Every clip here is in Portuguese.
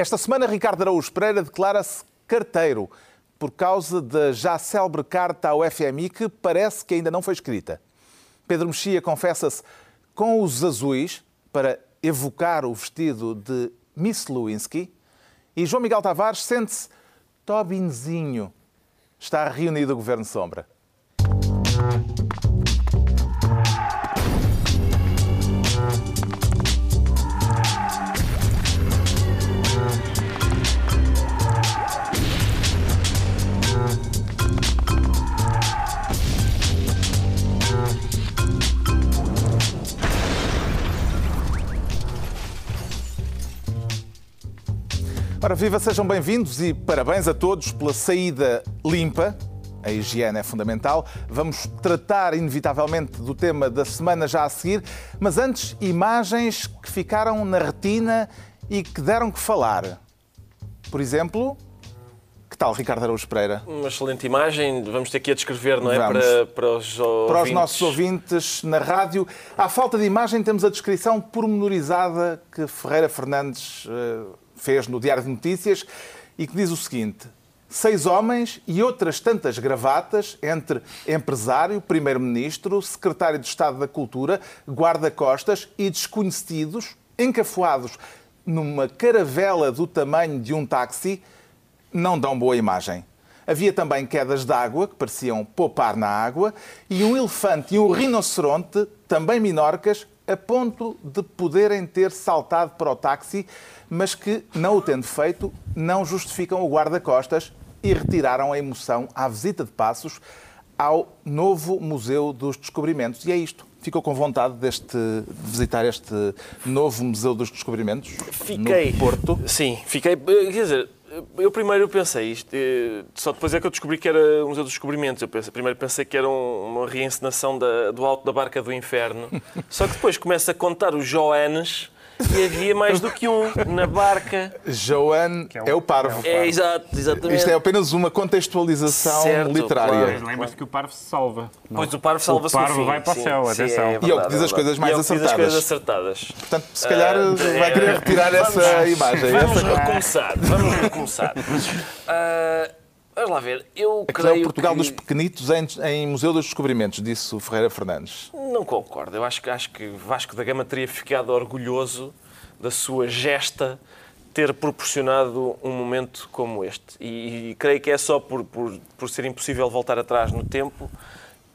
Esta semana, Ricardo Araújo Pereira declara-se carteiro por causa da já célebre carta ao FMI que parece que ainda não foi escrita. Pedro Mexia confessa-se com os azuis para evocar o vestido de Miss Lewinsky e João Miguel Tavares sente-se Tobinzinho. Está reunido o Governo Sombra. Ora, viva, sejam bem-vindos e parabéns a todos pela saída limpa. A higiene é fundamental. Vamos tratar, inevitavelmente, do tema da semana já a seguir, mas antes, imagens que ficaram na retina e que deram que falar. Por exemplo, que tal, Ricardo Araújo Pereira? Uma excelente imagem, vamos ter que a descrever, não é? Para, para os. Para os nossos ouvintes na rádio, à falta de imagem, temos a descrição pormenorizada que Ferreira Fernandes eh, fez no Diário de Notícias e que diz o seguinte: seis homens e outras tantas gravatas entre empresário, primeiro-ministro, secretário de Estado da Cultura, guarda-costas e desconhecidos, encafuados numa caravela do tamanho de um táxi, não dão boa imagem. Havia também quedas de água, que pareciam poupar na água, e um elefante e um rinoceronte, também minorcas, a ponto de poderem ter saltado para o táxi, mas que, não o tendo feito, não justificam o guarda-costas e retiraram a emoção à visita de Passos ao novo Museu dos Descobrimentos. E é isto. Ficou com vontade deste, de visitar este novo Museu dos Descobrimentos Fiquei. no Porto? Sim, fiquei. Quer dizer, eu primeiro pensei isto, eh, só depois é que eu descobri que era Museu dos Descobrimentos. Eu pensei, primeiro pensei que era um- uma reencenação da- do Alto da Barca do Inferno. Só que depois começa a contar os Joanes e havia mais do que um na barca. Joan é o, parvo. É, exato, exatamente. Isto é apenas uma contextualização Certo, literária. claro. Mas lembras-te que o parvo se salva. não? Pois o parvo salva-se O parvo fim. vai para o Sim, céu, sim, atenção. é E é o que verdade, diz é as coisas mais verdade. E é o que diz as coisas acertadas. acertadas. Portanto, se calhar Ah, vai querer retirar essa vamos- imagem. Vamos essa... recomeçar, vamos recomeçar. Ah, vamos lá ver, eu é creio o Portugal que... dos pequenitos em, em Museu dos Descobrimentos, disse o Ferreira Fernandes. Não concordo. Eu acho que, acho que Vasco da Gama teria ficado orgulhoso da sua gesta ter proporcionado um momento como este. E, e creio que é só por, por, por ser impossível voltar atrás no tempo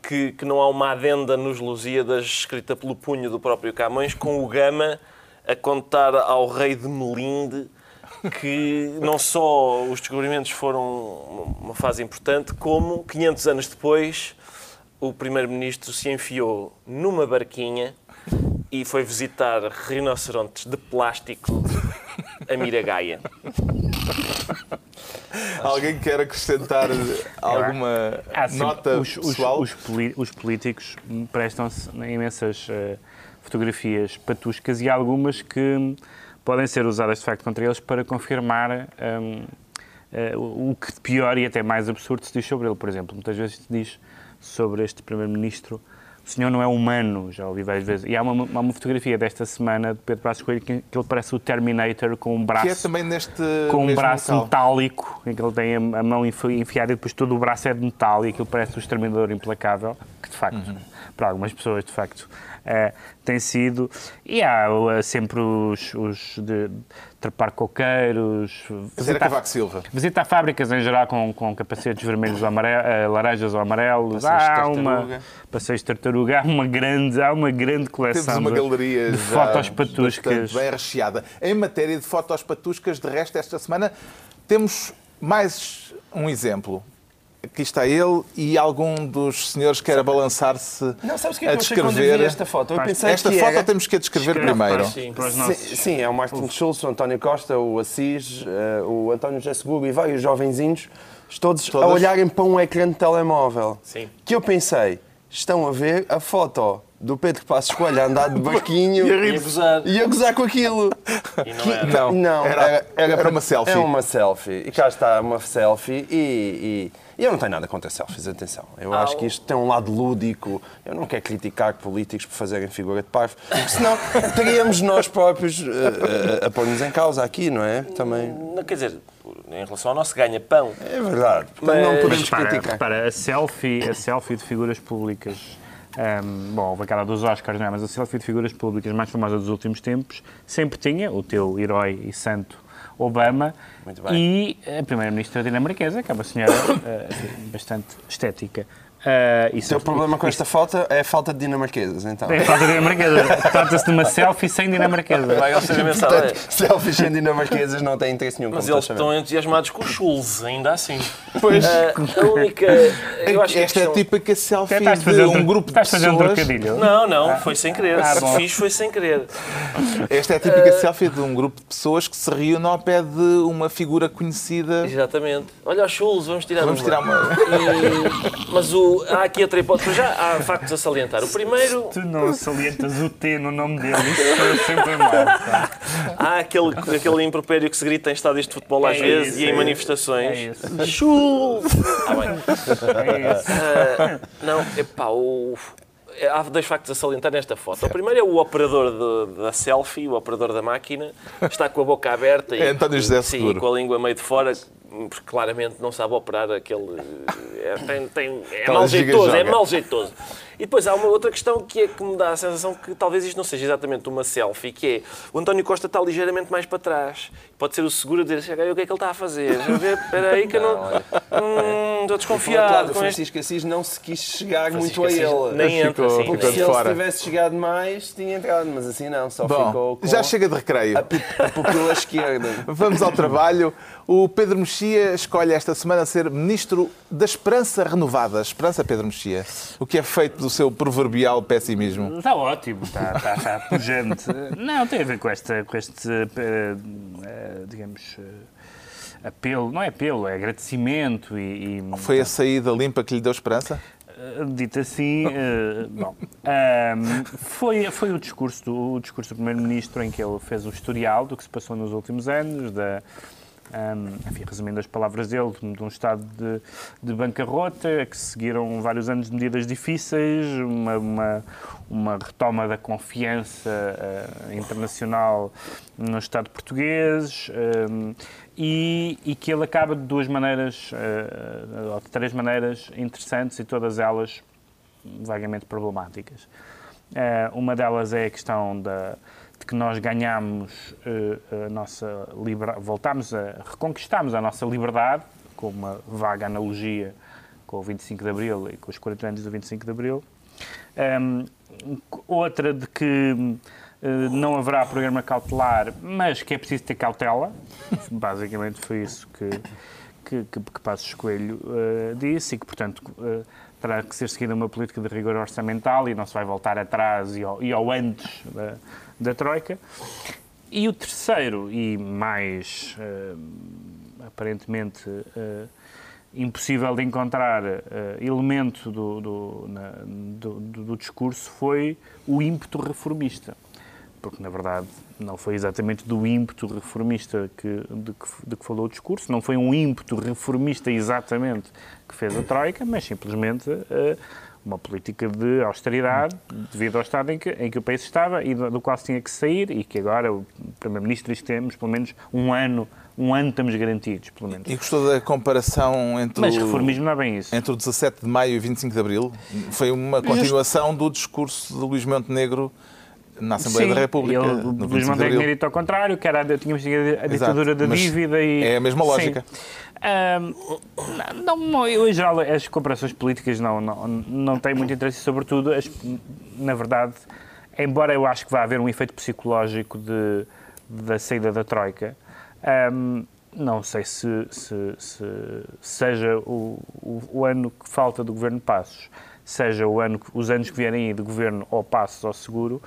que, que não há uma adenda nos Lusíadas escrita pelo punho do próprio Camões com o Gama a contar ao rei de Melinde que não só os descobrimentos foram uma fase importante, como 500 anos depois o primeiro-ministro se enfiou numa barquinha e foi visitar rinocerontes de plástico a Miragaia. Alguém quer acrescentar alguma Ah, sim, nota os, pessoal? os os políticos prestam-se a imensas eh, fotografias patuscas e há algumas que podem ser usadas de facto contra eles para confirmar hum, eh, o que de pior e até mais absurdo se diz sobre ele. Por exemplo, muitas vezes se diz sobre este Primeiro-Ministro o senhor não é humano, já ouvi várias vezes. E há uma, há uma fotografia desta semana de Pedro Passos Coelho que, que ele parece o Terminator com um braço Que é também neste com um braço local. metálico, em que ele tem a a mão enfi- enfiada e depois todo o braço é de metal e aquilo parece o exterminador implacável, que de facto, Uhum. para algumas pessoas, de facto, eh, tem sido. E há eh, sempre os, os de trepar coqueiros, visitar, fábricas em geral com, com capacetes vermelhos ou amare- eh, laranjas ou amarelos. Passeios de há uma tartaruga. passeios de tartaruga, há uma grande, há uma grande coleção Temos uma de, galeria de já fotos patuscas. bem recheada. Em matéria de fotos patuscas, de resto, esta semana temos mais um exemplo. Aqui está ele e algum dos senhores quer abalançar-se Não, sabes o que a é que eu achei quando descrever. vi esta foto? Eu pensei Esta que foto era... temos que a descrever Escreve primeiro. para- Sim. Sim, sim, é o Martin Schulz, o António Costa, o Assis, eh, o António José Seguro e vários jovenzinhos, todos Todas? a olharem para um ecrã de telemóvel. Sim. Que eu pensei, estão a ver a foto do Pedro Passos Coelho a andar de barquinho E a gozar. e a gozar com aquilo. E não era. Não, Não, era, era, para- uma selfie. É uma selfie. E cá está uma selfie e, e- e eu não tenho nada contra selfies, atenção. Eu Ah, acho que isto tem um lado lúdico. Eu não quero criticar políticos por fazerem figura de parvo, porque senão teríamos nós próprios eh, eh, a pôr-nos em causa aqui, não é? Também. Não, quer dizer, em relação ao nosso ganha-pão, É verdade. Mas- não Mas podemos para, criticar. repara, a selfie, a selfie de figuras públicas. ahm, bom, houve aquela dos Oscars, não é? Mas a selfie de figuras públicas mais famosa dos últimos tempos sempre tinha o teu herói e santo Obama e a primeira-ministra dinamarquesa, que é uma senhora enfim, bastante estética. Ah, e O teu problema com esta foto é a falta de dinamarquesas, então. É falta de dinamarquesa. Trata-se de uma selfie sem dinamarquesa. vai mensagem. Portanto, selfies sem dinamarquesas não têm interesse nenhum. Mas eles estão entusiasmados com o Schulz, ainda assim. Pois. Ah, a única. Eu acho que a Esta é a típica selfie de fazer um um, grupo de fazer um pessoas. trocadilho. Não, não, foi sem querer. Ah, Se fiz, foi sem querer. Esta é a típica selfie de um grupo de pessoas que se reúnem ao pé de uma figura conhecida. Exatamente. Olha o Schulz, vamos tirar Vamos tirar uma. E- Mas o, há aqui outra hipótese. Já há factos a salientar. O primeiro, Tu não salientas o T no nome dele. Isso é sempre mal. pá. há aquele, aquele impropério que se grita em estádios de futebol às É vezes isso, e em é manifestações. É isso. Ah, bem. É isso. Ah, não, epá, o... há dois factos a salientar nesta foto. O primeiro é o operador de- da selfie, o operador da máquina, está com a boca aberta e, É António José sim, e com a língua meio de fora, porque claramente não sabe operar aquele. É, tem, tem- é mal jeitoso, é mal jeitoso. E depois há uma outra questão que é que me dá a sensação que talvez isto não seja exatamente uma selfie, que é o António Costa está ligeiramente mais para trás. Pode ser o seguro a dizer, chega aí, o que é que ele está a fazer? Espera aí que eu não... Hum, estou desconfiado o. Francisco Assis não se quis chegar Francisco muito a Assis ele. Nem entra, Ficou sim. um Porque se ele tivesse chegado mais, tinha entrado, mas assim não, só Bom, ficou com já chega de recreio. a, a pupila esquerda. Vamos ao trabalho. O Pedro Mexia escolhe esta semana ser Ministro da Esperança Renovada. Esperança, Pedro Mexia. O que é feito do seu proverbial pessimismo? Está ótimo, está, está, está pujante. Não, tem a ver com, esta, com este, eh, eh, digamos, eh, apelo, não é apelo, é agradecimento e... e Foi a saída limpa que lhe deu esperança? Dito assim, uh, bom, um, foi, foi o discurso do, o discurso do Primeiro-Ministro em que ele fez o historial do que se passou nos últimos anos, da, um, enfim, resumindo as palavras dele, de um estado de, de bancarrota, que se seguiram vários anos de medidas difíceis, uma, uma, uma retoma da confiança uh, internacional no Estado português um, e, e que ele acaba de duas maneiras, uh, ou de três maneiras interessantes e todas elas vagamente problemáticas. Uh, uma delas é a questão da, de que nós ganhamos uh, a nossa liberdade, voltamos a reconquistamos a nossa liberdade, com uma vaga analogia com o 25 de Abril e com os 40 anos do 25 de Abril. Um, outra de que uh, não haverá programa cautelar, mas que é preciso ter cautela. Basicamente foi isso que, que, que, que Passos Coelho uh, disse e que, portanto, uh, terá que ser seguida uma política de rigor orçamental e não se vai voltar atrás e ao, e ao antes da, da Troika. E o terceiro, e mais uh, aparentemente uh, impossível de encontrar uh, elemento do, do, na, do, do, discurso, foi o ímpeto reformista. Porque, na verdade, não foi exatamente do ímpeto reformista que, de, que, de que falou o discurso, não foi um ímpeto reformista exatamente que fez a Troika, mas simplesmente uh, uma política de austeridade devido ao estado em que, em que o país estava e do, do, qual se tinha que sair e que agora o Primeiro-Ministro diz que temos pelo menos um ano, um ano estamos garantidos, pelo menos. E gostou da comparação entre Mas o, reformismo não é bem isso. entre o 17 de maio e 25 de abril? Foi uma continuação do discurso de Luís Montenegro na Assembleia Sim, da República. Ele, no o 25 Luís Montenegro tinha dito ao contrário, que era, tínhamos a Exato, ditadura da mas dívida e... é a mesma Sim. Não, não, eu, em geral, as comparações políticas não, não, não têm muito interesse, sobretudo, as, na verdade, embora eu acho que vai haver um efeito psicológico de, da saída da Troika, ahm, não sei se, se, se seja o, o, o ano que falta do Governo Passos, seja o ano, os anos que vierem aí de Governo ou Passos ou Seguro,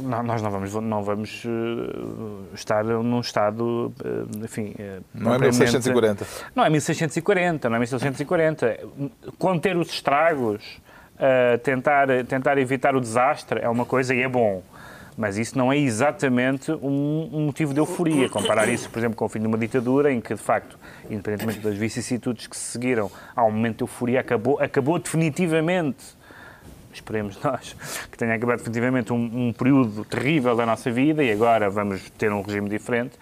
não, nós não vamos, não vamos uh, estar num estado, uh, enfim... Uh, Não é 1640. Não é 1640, não é 1640. Conter os estragos tentar, tentar evitar o desastre é uma coisa e é bom. Mas isso não é exatamente um, um, motivo de euforia. Comparar isso, por exemplo, com o fim de uma ditadura, em que, de facto, independentemente das vicissitudes que se seguiram, há um momento de euforia, acabou, acabou definitivamente esperemos nós, que tenha acabado definitivamente um, um, período terrível da nossa vida e agora vamos ter um regime diferente.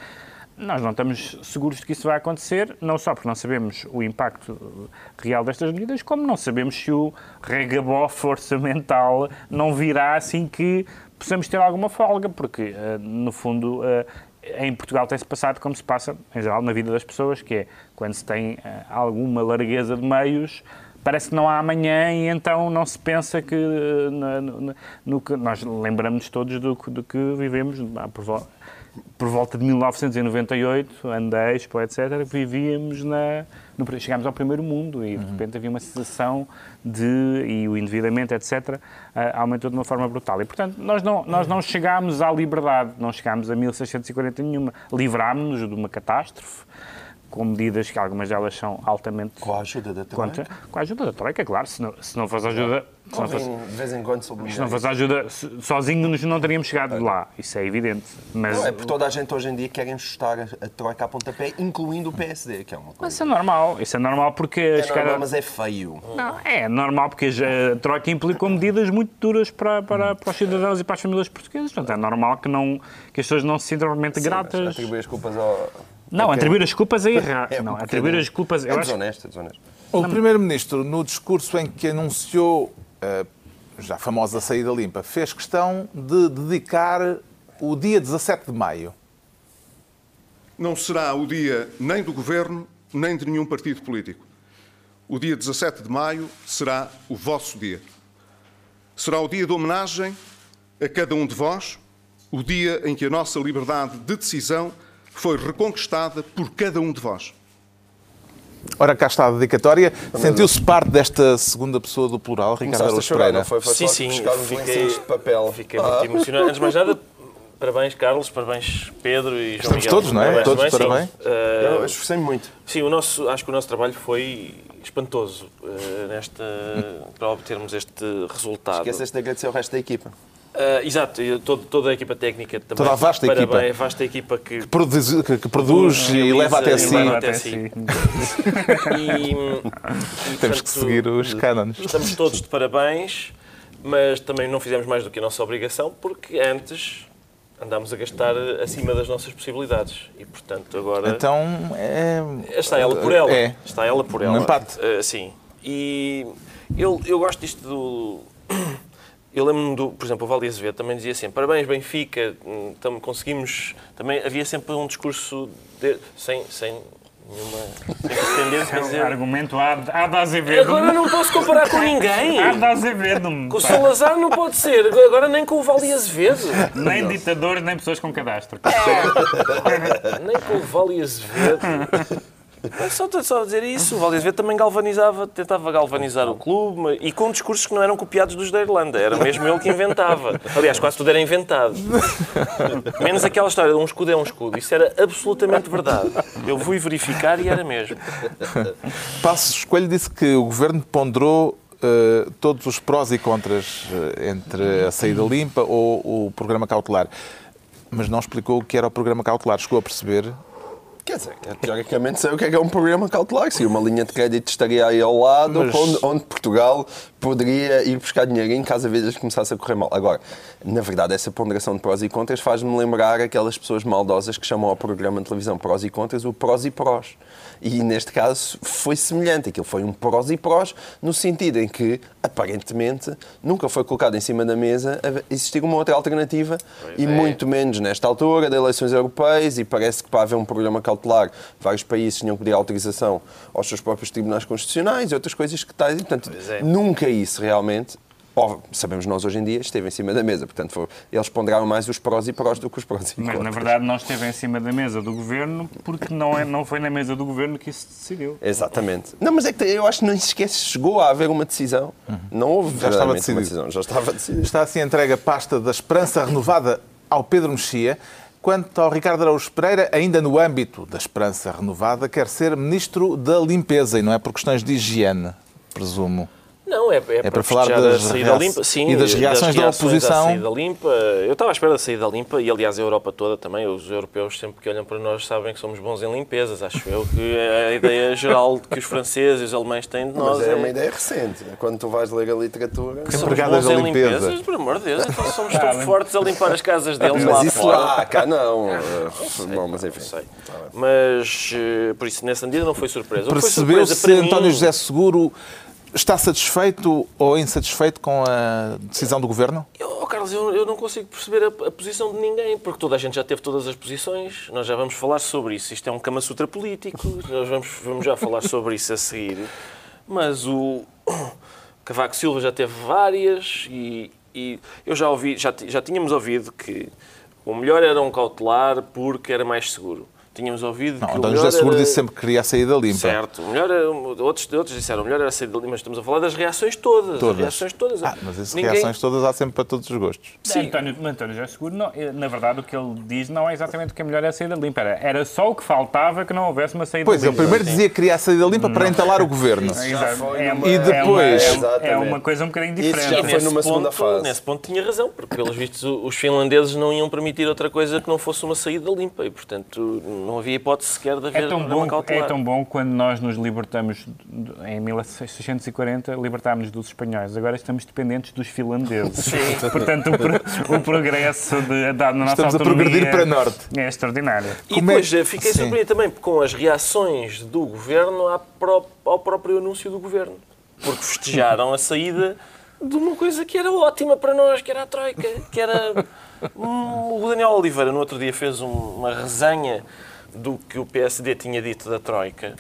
Nós não estamos seguros de que isso vai acontecer, não só porque não sabemos o impacto real destas medidas, como não sabemos se o regabof orçamental não virá assim que possamos ter alguma folga, porque, uh, no fundo, uh, em Portugal tem-se passado como se passa, em geral, na vida das pessoas, que é quando se tem alguma largueza de meios, parece que não há amanhã e então não se pensa que no, no, no que nós lembramos todos do, do que vivemos por, por volta de 1998, ano da Expo, etc., vivíamos na. No, chegámos ao primeiro mundo e de uhum. repente havia uma sensação de. e o endividamento, etc., aumentou de uma forma brutal. E, portanto, nós não, nós não chegámos à liberdade, não chegámos a 1640 nenhuma. Livrámos-nos de uma catástrofe com medidas que algumas delas são altamente. Com a ajuda da Troika? Contra, com a ajuda da Troika, claro. Se não, se não fosse ajuda. Se não fosse, de vez em quando sobre Se não fosse ajuda, sozinhos não teríamos chegado é. lá. Isso é evidente. Mas, não, é porque toda a gente hoje em dia quer enxustar a Troika a pontapé, incluindo o PSD, que é uma coisa. Mas isso é normal. Isso é normal porque. É normal, cara... mas é feio. Não, é normal porque a Troika implicou medidas muito duras para, para, para os cidadãos e para as famílias portuguesas. Portanto, é normal que, não, que as pessoas não se sintam realmente gratas. Atribuir as culpas ao não, okay. atribuir as culpas é errado. É, não, atribuir as culpas... É desonesto, é desonesto. O Primeiro-Ministro, no discurso em que anunciou a eh, já famosa saída limpa, fez questão de dedicar o dia 17 de maio. Não será o dia nem do Governo, nem de nenhum partido político. O dia 17 de maio será o vosso dia. Será o dia de homenagem a cada um de vós, o dia em que a nossa liberdade de decisão foi reconquistada por cada um de vós. Ora, cá está a dedicatória. Sentiu-se parte desta segunda pessoa do plural, Ricardo Araújo Pereira? Foi, foi sim, sim. Fiquei, de papel. fiquei ah. muito emocionado. Antes de mais nada, parabéns, Carlos, parabéns, Pedro e João Estamos Miguel. todos, não é? Todos, parabéns. Uh, Eu esforcei-me muito. Sim, o nosso, acho que o nosso trabalho foi espantoso uh, nesta, para obtermos este resultado. Esqueceste de agradecer ao resto da equipa. Uh, exato, todo, toda a equipa técnica também. Toda a vasta Parabéns, equipa. A vasta equipa que, que produz, que, que produz e, leva até si. Leva até si. e, e, Temos que seguir os cânones. Estamos todos de parabéns, mas também não fizemos mais do que a nossa obrigação, porque antes andámos a gastar acima das nossas possibilidades. E, portanto, agora... Então, é... Está ela por ela. É. Está ela por ela. Um empate. Uh, sim. E eu, eu gosto disto do eu lembro-me, do, por exemplo, o Valde Azevedo também dizia assim, parabéns Benfica, hum, tam, conseguimos... Também havia sempre um discurso de, sem, sem nenhuma... Sem pretender dizer... Argumento há, há de Azevedo. Agora não posso comparar com ninguém. Há de Azevedo. Com o Salazar não pode ser. Agora nem com o Valde Azevedo. Nem ditadores, nem pessoas com cadastro. É. nem com o Valde Azevedo. Só, só dizer isso. O Valdez também galvanizava, tentava galvanizar o clube e com discursos que não eram copiados dos da Irlanda. Era mesmo ele que inventava. Aliás, quase tudo era inventado. Menos aquela história de um escudo é um escudo. Isso era absolutamente verdade. Eu fui verificar e era mesmo. Passos Escolho disse que o governo ponderou uh, todos os prós e contras uh, entre a saída limpa ou o programa cautelar. Mas não explicou o que era o programa cautelar. Chegou a perceber Quer dizer, teoricamente sei o que é, que é um programa cautelar. Se uma linha de crédito estaria aí ao lado, Mas... onde, onde, Portugal poderia ir buscar dinheiro em caso a vezes começasse a correr mal. Agora, na verdade, essa ponderação de prós e contras faz-me lembrar aquelas pessoas maldosas que chamam ao programa de televisão prós e contras o prós e prós. E neste caso foi semelhante. Aquilo foi um prós e prós, no sentido em que, aparentemente, nunca foi colocado em cima da mesa existir uma outra alternativa, pois e é. muito menos nesta altura das eleições europeias, e parece que para haver um programa cautelar, vários países tinham que pedir autorização aos seus próprios tribunais constitucionais e outras coisas que tais. Portanto, é. nunca isso realmente sabemos nós hoje em dia, esteve em cima da mesa. Portanto, foi, eles ponderaram mais os prós e prós do que os prós e Mas, contras. na verdade, não esteve em cima da mesa do governo porque não, é, não foi na mesa do governo que isso se decidiu. Exatamente. Não, mas é que eu acho que não se esquece, chegou a haver uma decisão. Uhum. Não houve já estava decidido. uma decisão, já estava decidido. Está assim entregue a pasta da esperança renovada ao Pedro Mexia. Quanto ao Ricardo Araújo Pereira, ainda no âmbito da esperança renovada, quer ser Ministro da Limpeza e não é por questões de higiene, presumo. Não, é, é, para para falar das a saída limpa. Sim, e das reações da oposição. saída limpa. Eu estava à espera da saída limpa e, aliás, a Europa toda também. Os europeus, sempre que olham para nós, sabem que somos bons em limpezas. Acho eu que é a ideia geral que os franceses e os alemães têm de nós Mas é uma ideia recente. Quando tu vais ler a literatura. Que Somos bons em limpeza. limpezas, por amor de Deus, então somos tão fortes a limpar as casas deles lá Mas isso fora. lá, cá não. Não, mas enfim. Sei. Mas, eh, por isso, nessa medida não foi surpresa. O que foi Percebeu surpresa se para mim- António José Seguro está satisfeito ou insatisfeito com a decisão do Governo? Eu, oh, Carlos, eu, eu não consigo perceber a, a posição de ninguém, porque toda a gente já teve todas as posições. Nós já vamos falar sobre isso. Isto é um Kama Sutra político. Nós vamos, vamos já falar sobre isso a seguir. Mas o Cavaco Silva já teve várias e, e eu já ouvi, já, já tínhamos ouvido que o melhor era um cautelar porque era mais seguro. Tínhamos ouvido Não, que o António melhor José Seguro era... disse sempre que queria a saída limpa. Certo. O melhor era, outros, outros disseram o melhor era sair dali, mas estamos a falar das reações todas. As Todas. reações todas. Ah, mas essas Ninguém- reações todas há sempre para todos os gostos. Sim. António, António José Seguro, não, eh, na verdade, o que ele diz não é exatamente o que é melhor é a saída limpa. Era, era só o que faltava que não houvesse uma saída Pois, ele limpa. primeiro dizia que queria a saída limpa para entalar o Governo. Exato. É numa- uma- E depois- É uma, é uma coisa um bocadinho Isso diferente. já E foi nesse numa ponto, segunda fase. Nesse ponto tinha razão, porque pelos vistos os finlandeses não iam permitir outra coisa que não fosse uma saída limpa e, portanto, não havia hipótese sequer de haver É tão, uma bom, é cautelar. tão bom quando nós nos libertamos, em 1640, libertámos-nos dos espanhóis. Agora estamos dependentes dos finlandeses. Portanto, o, pro- o progresso de, dado na nossa Estamos a autonomia progredir para norte. É extraordinário. E Como é depois eh, fiquei Sim. surpreendido também com as reações do governo à pró- ao próprio anúncio do governo. Porque festejaram a saída de uma coisa que era ótima para nós, que era a Troika, que era... Hum, O Daniel Oliveira no outro dia fez um- uma resenha do que o PSD tinha dito da Troika.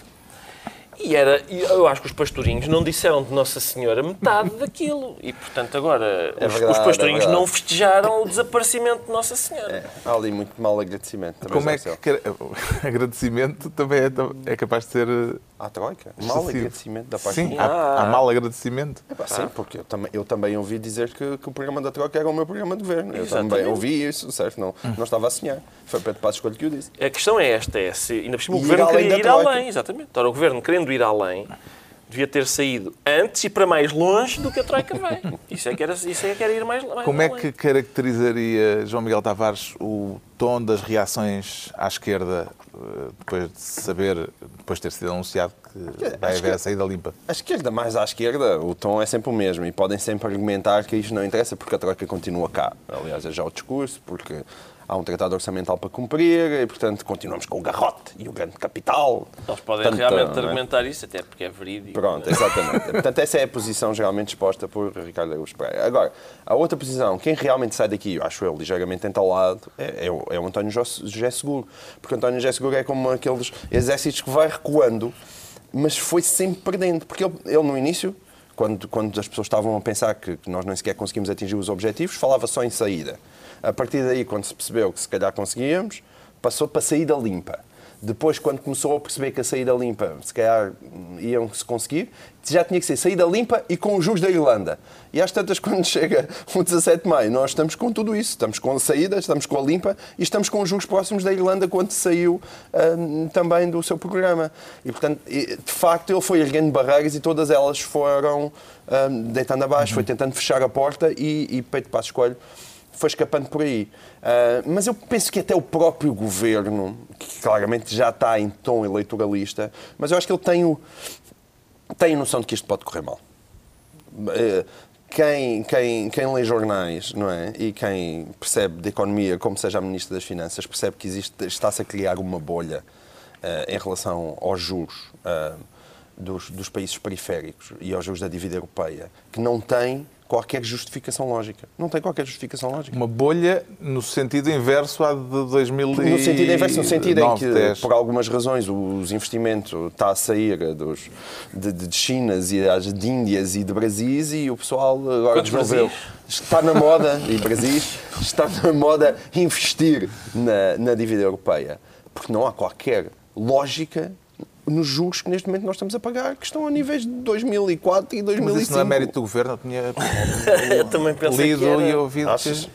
E era, eu acho que os pastorinhos não disseram de Nossa Senhora metade daquilo. E, portanto, agora os, verdade, os pastorinhos é não festejaram o desaparecimento de Nossa Senhora. Há ali muito mal agradecimento. também Como é sei. que agradecimento também é, é capaz de ser À Troika? Mal excessivo? agradecimento da parte Sim, há, há mal agradecimento. É pá, sim, porque eu também, eu também ouvi dizer que, que o programa da Troika era o meu programa de governo. Eu Exatamente. também ouvi isso, certo? Não, não estava a sonhar. Foi Pedro Passos Escolho que o disse. A questão é esta, é se, ainda por cima o Governo além queria ir além, exatamente. Ora, o Governo querendo ir além, devia ter saído antes e para mais longe do que a Troika vai. Isso é que era, isso é que era ir mais, mais Como é além. que caracterizaria, João Miguel Tavares, o tom das reações à esquerda eh, depois de saber, depois de ter sido anunciado que vai haver a saída limpa? À esquerda, mais à esquerda, o tom é sempre o mesmo e podem sempre argumentar que isto não interessa porque a Troika continua cá. Aliás, é já o discurso, porque há um tratado orçamental para cumprir e, portanto, continuamos com o garrote e o grande capital. Eles podem Portanto, realmente é? argumentar isso, até porque é verídico. Pronto, exatamente. Portanto, essa é a posição geralmente exposta por Ricardo Araújo Pereira. Agora, a outra posição, quem realmente sai daqui, acho eu, ligeiramente entalado, é, é, o, é o António Jos- José Seguro. Porque o António José Seguro é como aqueles exércitos que vai recuando, mas foi sempre perdendo. Porque ele, ele no início, quando, quando as pessoas estavam a pensar que, que nós nem sequer conseguimos atingir os objetivos, falava só em saída. A partir daí, quando se percebeu que se calhar conseguíamos, passou para saída limpa. Depois, quando começou a perceber que a saída limpa, se calhar hum, iam-se conseguir, já tinha que ser saída limpa e com os juros da Irlanda. E às tantas, quando chega o 17 de maio, nós estamos com tudo isso. Estamos com a saída, estamos com a limpa e estamos com os juros próximos da Irlanda quando saiu hum, também do seu programa. E, portanto, de facto, ele foi erguendo barreiras e todas elas foram hum, deitando abaixo, foi tentando fechar a porta e, e Peito Passo Escolho foi escapando por aí. Ah, mas eu penso que até o próprio governo, que claramente já está em tom eleitoralista, mas eu acho que ele tem, o, tem noção de que isto pode correr mal. Eh, Quem, quem, quem lê jornais não é? e quem percebe de economia, como seja a Ministra das Finanças, percebe que está-se a criar uma bolha eh, em relação aos juros dos, dos países periféricos e aos juros da dívida europeia, que não tem qualquer justificação lógica. Não tem qualquer justificação lógica. Uma bolha no sentido inverso à de 2000 No sentido inverso, no sentido em que, 10. por algumas razões, os investimentos está a sair dos, de, de Chinas e das- de Índias e de Brasis e o pessoal agora Quantos. Brasis? Está na moda, e Brasis, está na moda investir na, na dívida europeia. Porque não há qualquer lógica nos juros que neste momento nós estamos a pagar, que estão a níveis de 2004 e 2005. Mas isso não é mérito do governo, eu tinha Eu também pensei lido que era. e ouvido Achas?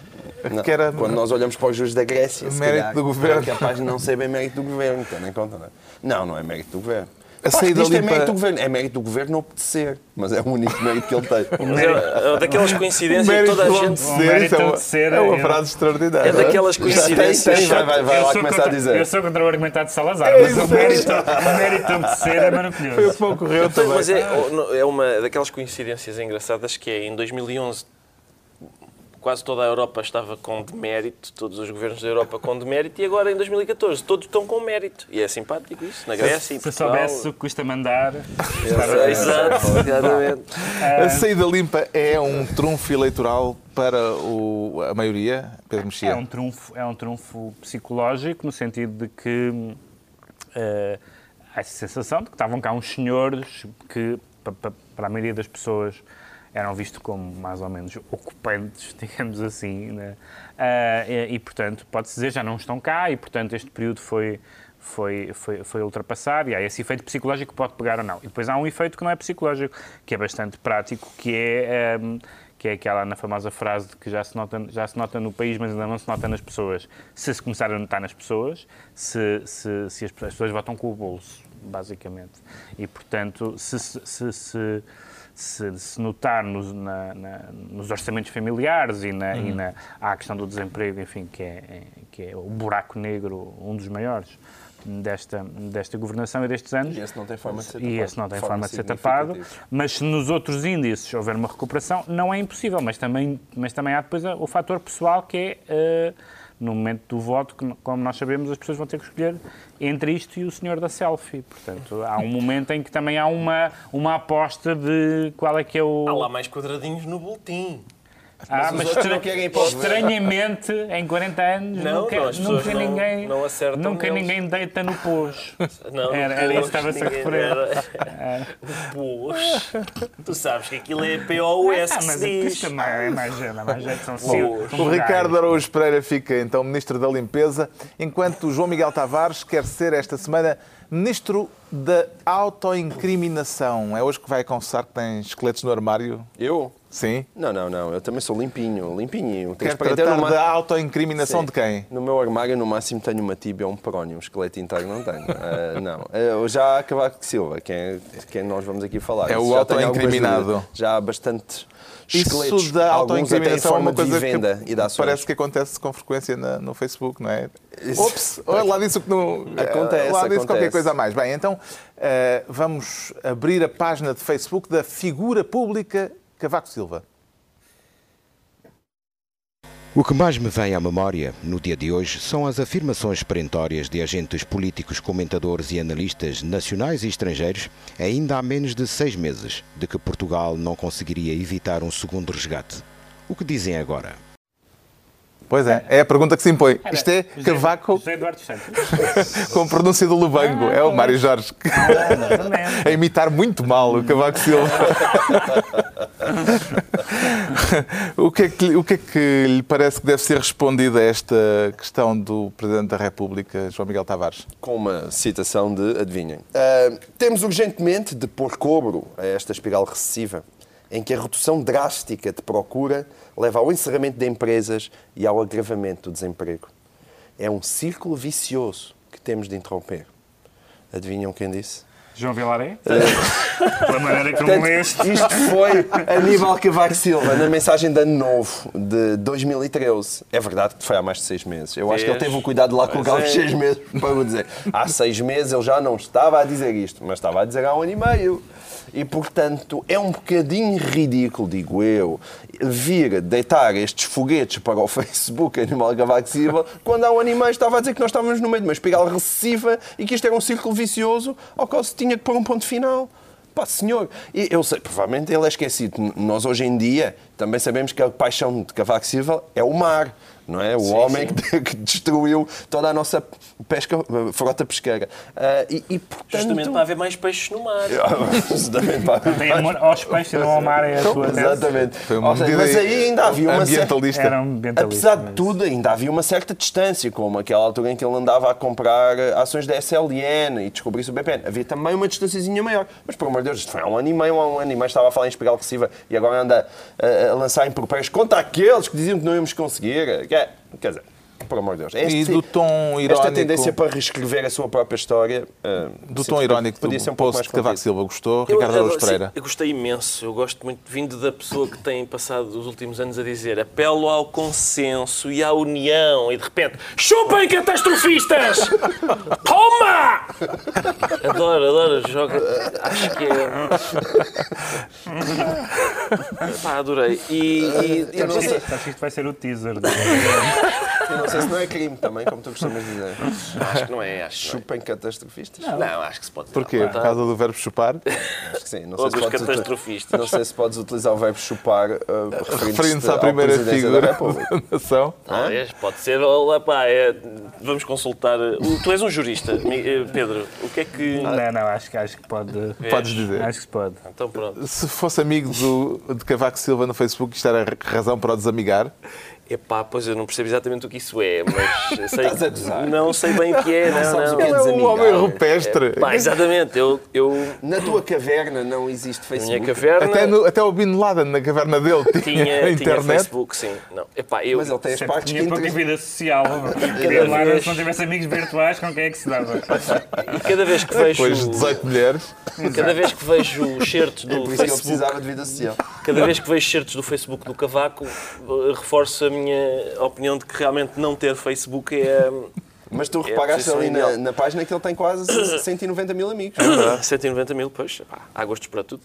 Não, que era. Quando nós olhamos para os juros da Grécia, se Mérito calhar, do governo. é capaz de não ser bem mérito do governo, tendo em conta. Não, é? não, não é mérito do governo. A saída isto é mérito do governo. É mérito do governo obedecer, mas é o único mérito que ele tem. É, é daquelas coincidências que toda a gente. obedecer, mérito isso é uma, de ser, é uma eu- frase extraordinária. É daquelas Já tem, coincidências. tem, vai, vai, lá sou começar contra, a dizer. eu sou contra o argumentado de Salazar, É mas o mérito, o mérito de obedecer é Foi o maravilhoso. que ocorreu também. Mas é, é uma daquelas coincidências engraçadas que é em 2011 quase toda a Europa estava com demérito, todos os governos da Europa com demérito, e agora em 2014 todos estão com mérito. E é simpático isso, na Grécia e Se Portugal. soubesse o que custa mandar, É, Exato, exatamente. A saída limpa é um trunfo eleitoral para o- a maioria, Pedro Mexia? é um trunfo, é um trunfo psicológico no sentido de que eh, há essa sensação de que estavam cá uns senhores que, pa- pa- para a maioria das pessoas, eram vistos como mais ou menos ocupantes, digamos assim, né? Ah, e, e, portanto, pode-se dizer, já não estão cá e, portanto, este período foi, foi, foi, foi ultrapassado e há esse efeito psicológico que pode pegar ou não. E depois há um efeito que não é psicológico, que é bastante prático, que é... ehm, que é aquela na famosa frase de que já se, nota, já se nota no país, mas ainda não se nota nas pessoas. Se se começar a notar nas pessoas, se, se, se as pessoas votam com o bolso, basicamente. E, portanto, se se, se, se, se- notar nos, na- na- nos orçamentos familiares e, na, e na, há a questão do desemprego, enfim, que é, que é o buraco negro, um dos maiores desta, desta governação e destes anos. E esse não tem forma de ser E tapado, esse não tem forma forma de ser tapado. Mas se nos outros índices houver uma recuperação, não é impossível. Mas também, mas também há depois o fator pessoal que é, eh, no momento do voto, como nós sabemos, as pessoas vão ter que escolher entre isto e o senhor da selfie. Portanto, há um momento em que também há uma, uma aposta de qual é que é o... Há lá mais quadradinhos no boletim. Ah, mas outros estra- não querem ir para o estranhamente, em 40 anos, Não, nunca, não, nunca não- ninguém, não acertam nunca ninguém deita no pôs. Não, Era- era isso que estava-se a referir. era- Pois. Tu sabes que aquilo é POS Ah, que mas se isto diz. também é mais jeito, é mais jeito, são Bom, sil- são O. Ricardo Araújo Pereira fica então Ministro da Limpeza, enquanto o João Miguel Tavares quer ser esta semana Ministro da Autoincriminação. É hoje que vai confessar que tem esqueletos no armário? Eu? Sim. Não, não, não. Eu também sou limpinho, limpinho. Quer tratar no ma- da autoincriminação Sim. de quem? No meu armário, no máximo, tenho uma tíbia um perónio. Um esqueleto inteiro não tenho. Ah, não. Eu já a Cavaco de Silva, quem, é- quem nós vamos aqui falar. É o autoincriminado. Já há bastantes esqueletos. Isso da autoincriminação é uma coisa de vivenda que e parece que acontece com frequência na- no Facebook, não é? Ops, lá disse que não... Acontece, Lá disse qualquer acontece. coisa a mais. Bem, então eh, vamos abrir a página de Facebook da figura pública Cavaco Silva. O que mais me vem à memória no dia de hoje são as afirmações perentórias de agentes políticos, comentadores e analistas nacionais e estrangeiros, ainda há menos de seis meses, de que Portugal não conseguiria evitar um segundo resgate. O que dizem agora? Pois é, é a pergunta que se impõe. Era Isto é José- Cavaco José Eduardo Santos. com pronúncia do Lubango. É o Mário Jorge. Exatamente. A imitar muito mal o Cavaco Silva. o, que é que, lhe- o que é que lhe parece que deve ser respondido a esta questão do Presidente da República, João Miguel Tavares? com uma citação de, adivinhem, "Ah, temos urgentemente de pôr cobro a esta espiral recessiva, em que a redução drástica de procura leva ao encerramento de empresas e ao agravamento do desemprego. É um círculo vicioso que temos de interromper. Adivinham quem disse? João Vilaré? Pela maneira como Portanto, leste. isto foi Aníbal Cavaco Silva na mensagem de ano novo de 2013. É verdade que foi há mais de seis meses. Eu acho que ele teve o cuidado de lá colocar os seis meses para o dizer. Há seis meses ele já não estava a dizer isto, mas estava a dizer há um ano e meio. E, portanto, é um bocadinho ridículo, digo eu, vir deitar estes foguetes para o Facebook Animal Silva quando há um meio estava a dizer que nós estávamos no meio de uma espiral recessiva e que isto era um círculo vicioso ao qual se tinha que pôr um ponto final. Pá, senhor, e eu sei, provavelmente ele é esquecido. Nós hoje em dia também sabemos que a paixão de Cavaco Silva é o mar, não é? O homem Que, que destruiu toda a nossa pesca, frota pesqueira. Ah, e, e, portanto... Justamente para haver mais peixes no mar. Justamente para- Tem amor aos peixes e não ao mar, é a sua tese. Exatamente. Seja, mas aí ainda havia uma certa... ambientalista. Era um ambientalista. Apesar de tudo, ainda havia uma certa distância, como aquela altura em que ele andava a comprar eh, ações da SLN e descobriu-se o BPN. Havia também uma distânciazinha maior. Mas, por amor de Deus, isto foi há um ano e meio, há um ano e meio estava a falar em espiral recessiva e agora anda a, a lançar impropérios contra aqueles que diziam que não íamos conseguir. Quer, quer dizer, por amor de Deus. E Este- do tom Esta irónico. tendência para reescrever a sua própria história. ah, Do tom irónico podia do ser um pouco mais de Cavaco. Silva gostou, Eu, Ricardo Araújo Pereira. eu gostei imenso. Eu gosto muito, vindo da pessoa que tem passado os últimos anos a dizer apelo ao consenso e à união e de repente chupem catastrofistas! Toma! Adoro, adoro. Joga. Acho que é. Pá, adorei. E, e- e Eu não sei, Acho que isto vai ser o teaser. do- eu não sei se não é crime também, como tu costumas dizer. acho que não é. Acho que não, Chupem catastrofistas? é. Não, acho que se pode dizer Porquê? Por causa do verbo chupar? Acho que sim. Não sei, Ou se dos podes, catastrofistas. não sei se podes utilizar o verbo chupar uh, Referindo-se à primeira figura da República. nação. Talvez, pode ser. Olá, pá, é- vamos consultar. o- Tu és um jurista, eh, Pedro. O que é que. Não, não, acho, que- acho que pode. Podes dizer. Acho que se pode. Então pronto. Se fosse amigo do, de Cavaco Silva no Facebook, isto era razão para o desamigar? Epá, pois eu não percebo exatamente o que isso é, mas sei, não sei bem o que é. Não, não. o que é Ele é um homem rupestre. Pá, exatamente. Eu, eu Na tua caverna não existe na Facebook. minha caverna Até, no- até o Bin Laden, na caverna dele, tinha, tinha, tinha internet. Facebook, sim. Não. Epá, eu, Mas ele tem as Sempre partes que tinha pouca vida social. Cada Lá, vez- se não tivesse amigos virtuais, com quem é que se dava? e cada vez que vejo. Depois 18 mulheres. Cada vez que vejo os certos É do por isso que ele Facebook. precisava de vida social. Cada vez que vejo certos do Facebook do Cavaco, eh, reforço a minha opinião de que realmente não ter Facebook é. Mas tu É reparaste posição ali na, na página que ele tem quase 190 mil amigos. 190 mil, pois, há gostos para tudo.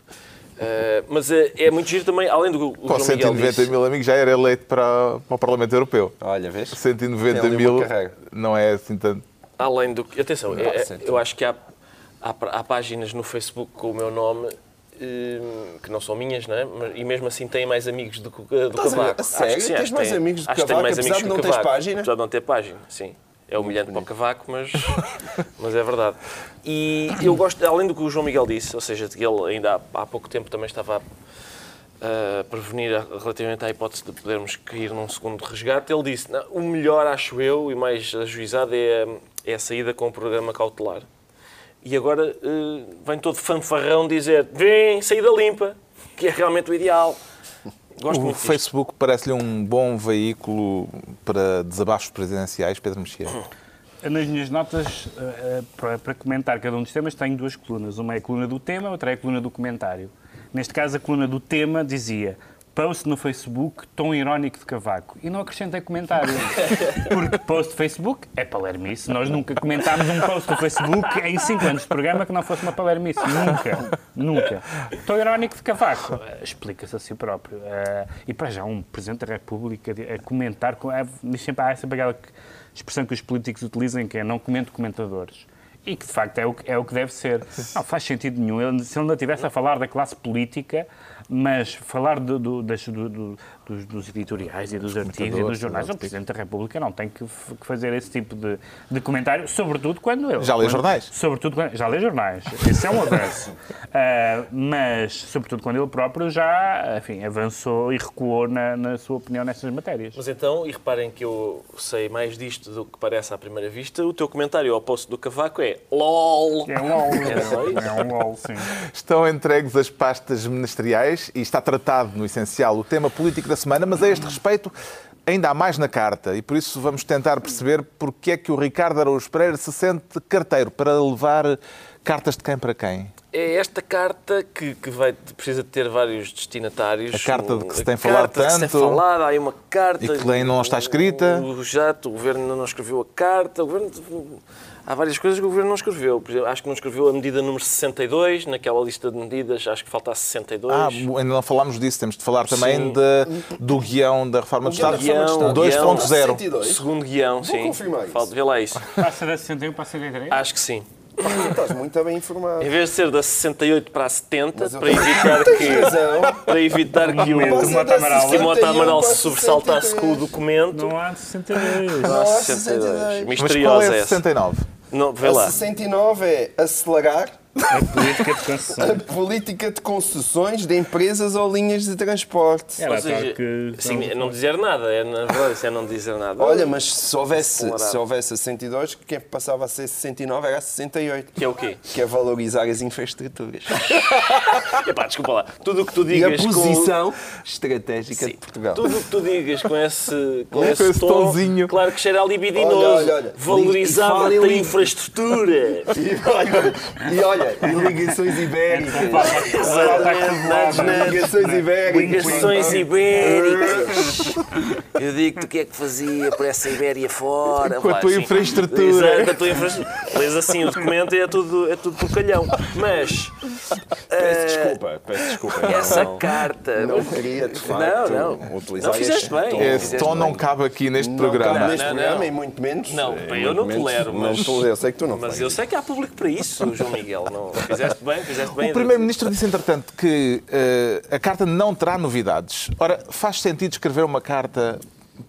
Eh, mas eh, é muito giro também, além do que o Com João Miguel 190 disse, mil amigos já era eleito para, para o Parlamento Europeu. Olha, vês? 190 Tem ali mil não é assim tanto. além do que. Atenção, Não, é- é- eu acho que há, há, há páginas no Facebook com o meu nome. Eh, Que não são minhas, não é? E mesmo assim têm mais amigos do que o do Estás? Cavaco. A sério? Acho que sim, Tens mais tem- amigos do acho que tenho Cavaco, mais apesar amigos de não teres Cavaco, página? Apesar de não ter página, sim. É humilhante para o Cavaco, mas, mas é verdade. E eu gosto, além do que o João Miguel disse, ou seja, de que ele ainda há, há pouco tempo também estava a, a prevenir a- relativamente à hipótese de podermos cair num segundo resgate, ele disse, "Não, o melhor, acho eu, e mais ajuizado, é, a- é a saída com o programa cautelar. E agora eh, vem todo fanfarrão dizer, vem, saída limpa, que é realmente o ideal. Gosto O. Facebook parece-lhe um bom veículo para desabafos presidenciais, Pedro Mexia. Nas minhas notas, eh, eh, para, para comentar cada um dos temas, tenho duas colunas. Uma é a coluna do tema, outra é a coluna do comentário. Neste caso, a coluna do tema dizia post no Facebook, tom irónico de Cavaco. E não acrescentei comentário. Porque post do Facebook é palermice. Nós nunca comentámos um post do Facebook em 5 anos de programa que não fosse uma palermice. Nunca. Nunca. Tom irónico de Cavaco. Explica-se a si próprio. Eh, E para já, um Presidente da República a comentar... com- é- sempre, há sempre aquela que- expressão que os políticos utilizam, que é não comento comentadores. E que, de facto, é o, que- é o que deve ser. Não faz sentido nenhum. Ele, se ele não estivesse a falar da classe política, mas falar do- do- do- dos, dos editoriais e dos artigos e dos jornais, o. Presidente da República não tem que, que fazer esse tipo de, de comentário, sobretudo quando ele... Já lê quando- jornais? Sobretudo quando, já lê jornais. Esse é um avanço. Ah, mas, sobretudo, quando ele próprio já, enfim, avançou e recuou na, na sua opinião nessas matérias. Mas então, e reparem que eu sei mais disto do que parece à primeira vista, o teu comentário ao post do Cavaco é LOL. É um LOL. É só isso? É um LOL, sim. Estão entregues as pastas ministeriais e está tratado, no essencial, o tema político da semana, mas a este respeito ainda há mais na carta e por isso vamos tentar perceber porque é que o Ricardo Araújo Pereira se sente carteiro para levar cartas de quem para quem. É esta carta que, que vai, precisa de ter vários destinatários. A carta de que se tem falado carta que se tem tanto falado, há aí uma carta. e que ainda não está escrita. O, o, jato, o governo não escreveu a carta. O governo, há várias coisas que o governo não escreveu. Por exemplo, acho que não escreveu a medida número 62, naquela lista de medidas, acho que falta a 62. Ah, ainda não falámos disso, temos de falar também de- do guião da Reforma do guião Estado Estado. 2.0. 62. Segundo guião, sim. confirmar isso. Falta, vê lá isso. Passa da 61 para a 63? Acho que sim. Pá, estás muito bem informado. Em vez de ser da 68 para a 70, Mas eu- para evitar que, razão. para evitar que o, Timóteo 61 Amaral para se sobressaltasse 63. com o documento. Não há 62. Não há 62. 62. Mas qual Misteriosa é a essa. 69? Não, vê A lá. 69 é acelerar A política de A concessões. política de concessões de empresas ou linhas de transporte. Era Ou seja, que... sim, é não dizer nada. É, na verdade, isso é não dizer nada. Olha, mas se houvesse, se houvesse a 62, quem passava a ser 69 era a 68. Que é o quê? Que é valorizar as infraestruturas. Epá, desculpa lá. Tudo o que tu E a digas com... posição estratégica Sim, de Portugal. Tudo o que tu digas com esse, com Com esse, esse tom, tonzinho. claro que cheira a libidinoso. Olha, olha, olha. E em a infraestrutura. E olha, e olha, e ligações ibéricas. Ligações ibéricas. Ligações ibéricas. Eu digo-te o que é que fazia por essa Ibéria fora. Com a tua infraestrutura. Exato, com a tua infraestrutura. Lês assim o documento e é tudo, é tudo por calhão. Mas Peço desculpa, peço desculpa. essa Não- carta. Não queria, de facto, não, não. utilizar Não fizeste este bem. tom. Esse tom não cabe aqui neste Não programa. neste Não, não, programa não. e muito menos. Não, eh, eu não tolero, mas- eu sei que tu não Mas eu sei que há público para isso, João Miguel. Não, fizeste bem, fizeste bem. O Primeiro-Ministro disse, entretanto, que eh, a carta não terá novidades. Ora, faz sentido escrever uma carta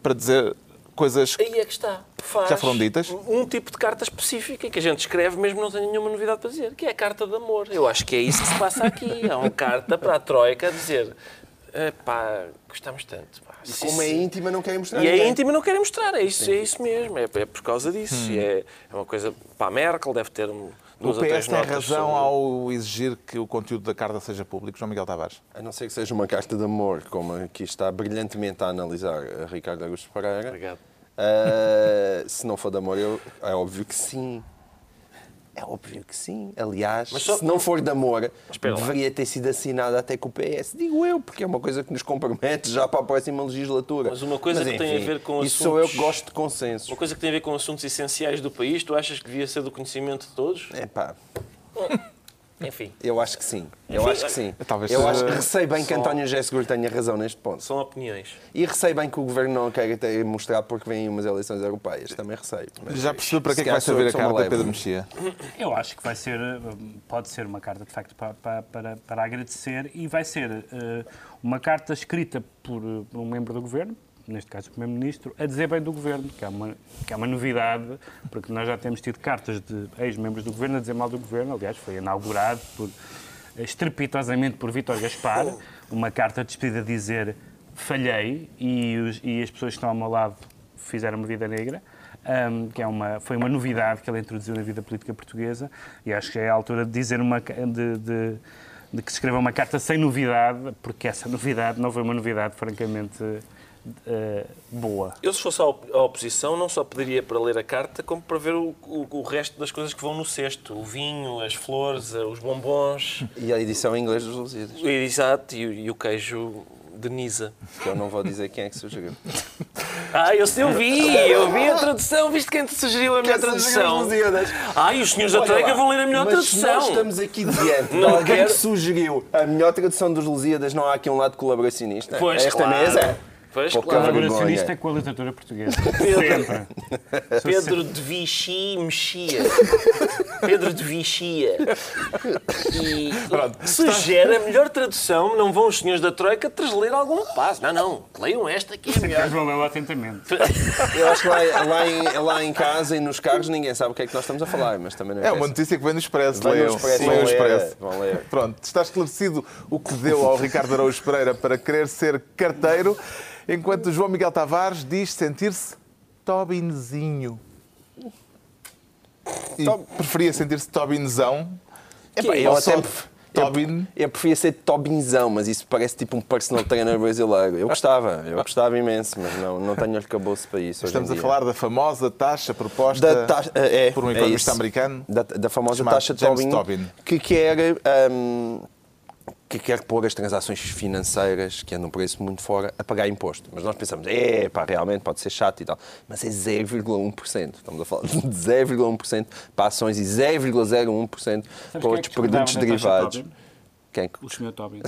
para dizer coisas que Aí é que está. Faz Já foram ditas? Um tipo de carta específica que a gente escreve mesmo não tem nenhuma novidade para dizer, que é a carta de amor. Eu acho que é isso que se passa aqui. Há uma carta para a Troika a dizer pá, gostamos tanto. Pá. E como é íntima, não querem mostrar E é ninguém. íntima não querem mostrar, é isso, é isso mesmo, é, é por causa disso. E é, é uma coisa para a Merkel, deve ter um- o PS tem razão sobre- ao exigir que o conteúdo da carta seja público, João Miguel Tavares. A não ser que seja uma carta de amor, como aqui está brilhantemente a analisar a Ricardo Augusto Pereira. Obrigado. Ah, se não for de amor, eu, é óbvio que sim. É óbvio que sim. Aliás, Mas só- se não for de amor, espera lá. deveria ter sido assinada até com o PS. Digo eu, porque é uma coisa que nos compromete já para a próxima legislatura. Mas uma coisa que tem a ver com Isso sou eu que assuntos- gosto de consenso. Uma coisa que tem a ver com assuntos essenciais do país, tu achas que devia ser do conhecimento de todos? É pá, Enfim, eu acho que sim. Eu Enfim, acho que sim. talvez eu seja- acho que receio bem que Só- António José Seguro tenha razão neste ponto. são opiniões. E receio bem que o governo não queira ter- mostrar porque vêm umas eleições europeias. Também receio. Mas Já percebeu para que é que vai servir a carta, leve. Pedro Mexia? Eu acho que vai ser, eh, pode ser uma carta de facto para, para, para, agradecer e vai ser eh, uma carta escrita por, eh, por um membro do governo, neste caso o Primeiro-Ministro, a dizer bem do governo, que é, uma, que é uma novidade, porque nós já temos tido cartas de ex-membros do governo a dizer mal do governo. Aliás, foi inaugurado por, estrepitosamente por Vítor Gaspar, uma carta de despedida a dizer falhei e, os- e as pessoas que estão ao meu lado fizeram uma vida negra. um, que é uma, foi uma novidade que ele introduziu na vida política portuguesa e acho que é a altura de dizer uma, de, de- de que se escreva uma carta sem novidade, porque essa novidade não foi uma novidade francamente eh, boa. Eu, se fosse a oposição, não só pediria para ler a carta, como para ver o, o- o resto das coisas que vão no cesto. O vinho, as flores, eh, os bombons, E a edição em inglês dos Lusíadas, exato, e, o- e o queijo de Nisa. que eu não vou dizer quem é que sugeriu. Ah, eu, eu vi, eu vi a tradução, viste quem te sugeriu a melhor tradução? Lusíadas. Ah, e os senhores da lá, vão ler a melhor mas se nós tradução. estamos aqui diante de Não alguém quero- que sugeriu a melhor tradução dos Lusíadas, não há aqui um lado colaboracionista? Pois, Esta claro. mesa? Pois, Pouca claro. Colaboracionista com a literatura portuguesa. Pedro. Pedro de Vichy Mexia. Pedro de Vichia. E sugere a melhor tradução. Não vão os senhores da Troika transler algum passo. Não, não. Leiam esta que é a melhor. Mas lê-lo atentamente. Eu acho que lá, lá em, lá em casa e nos carros ninguém sabe o que é que nós estamos a falar, mas também não É uma interessa. notícia que vem no Expresso. Vem no Leiam. Expresso, Leiam o Expresso. vão ler. Pronto, está esclarecido o que deu ao Ricardo Araújo Pereira para querer ser carteiro, enquanto João Miguel Tavares diz sentir-se Tobinzinho. E preferia sentir-se Tobinzão. Epá, eu até Tobin. Eu, eu preferia ser Tobinzão, mas isso parece tipo um personal trainer brasileiro. Eu gostava, eu gostava imenso, mas não, não tenho arcabouço para isso. Estamos a falar da famosa taxa proposta taxa, é, por um é economista isso. americano. Da, da famosa taxa Tobin, Tobin. que quer hum, que quer pôr as transações financeiras que andam por isso muito fora a pagar imposto. Mas nós pensamos, é pá, realmente pode ser chato e tal. Mas é 0,1%. Estamos a falar de 0,1% para ações e 0,01% para é outros que produtos derivados. Quem? O Sr. Tobin.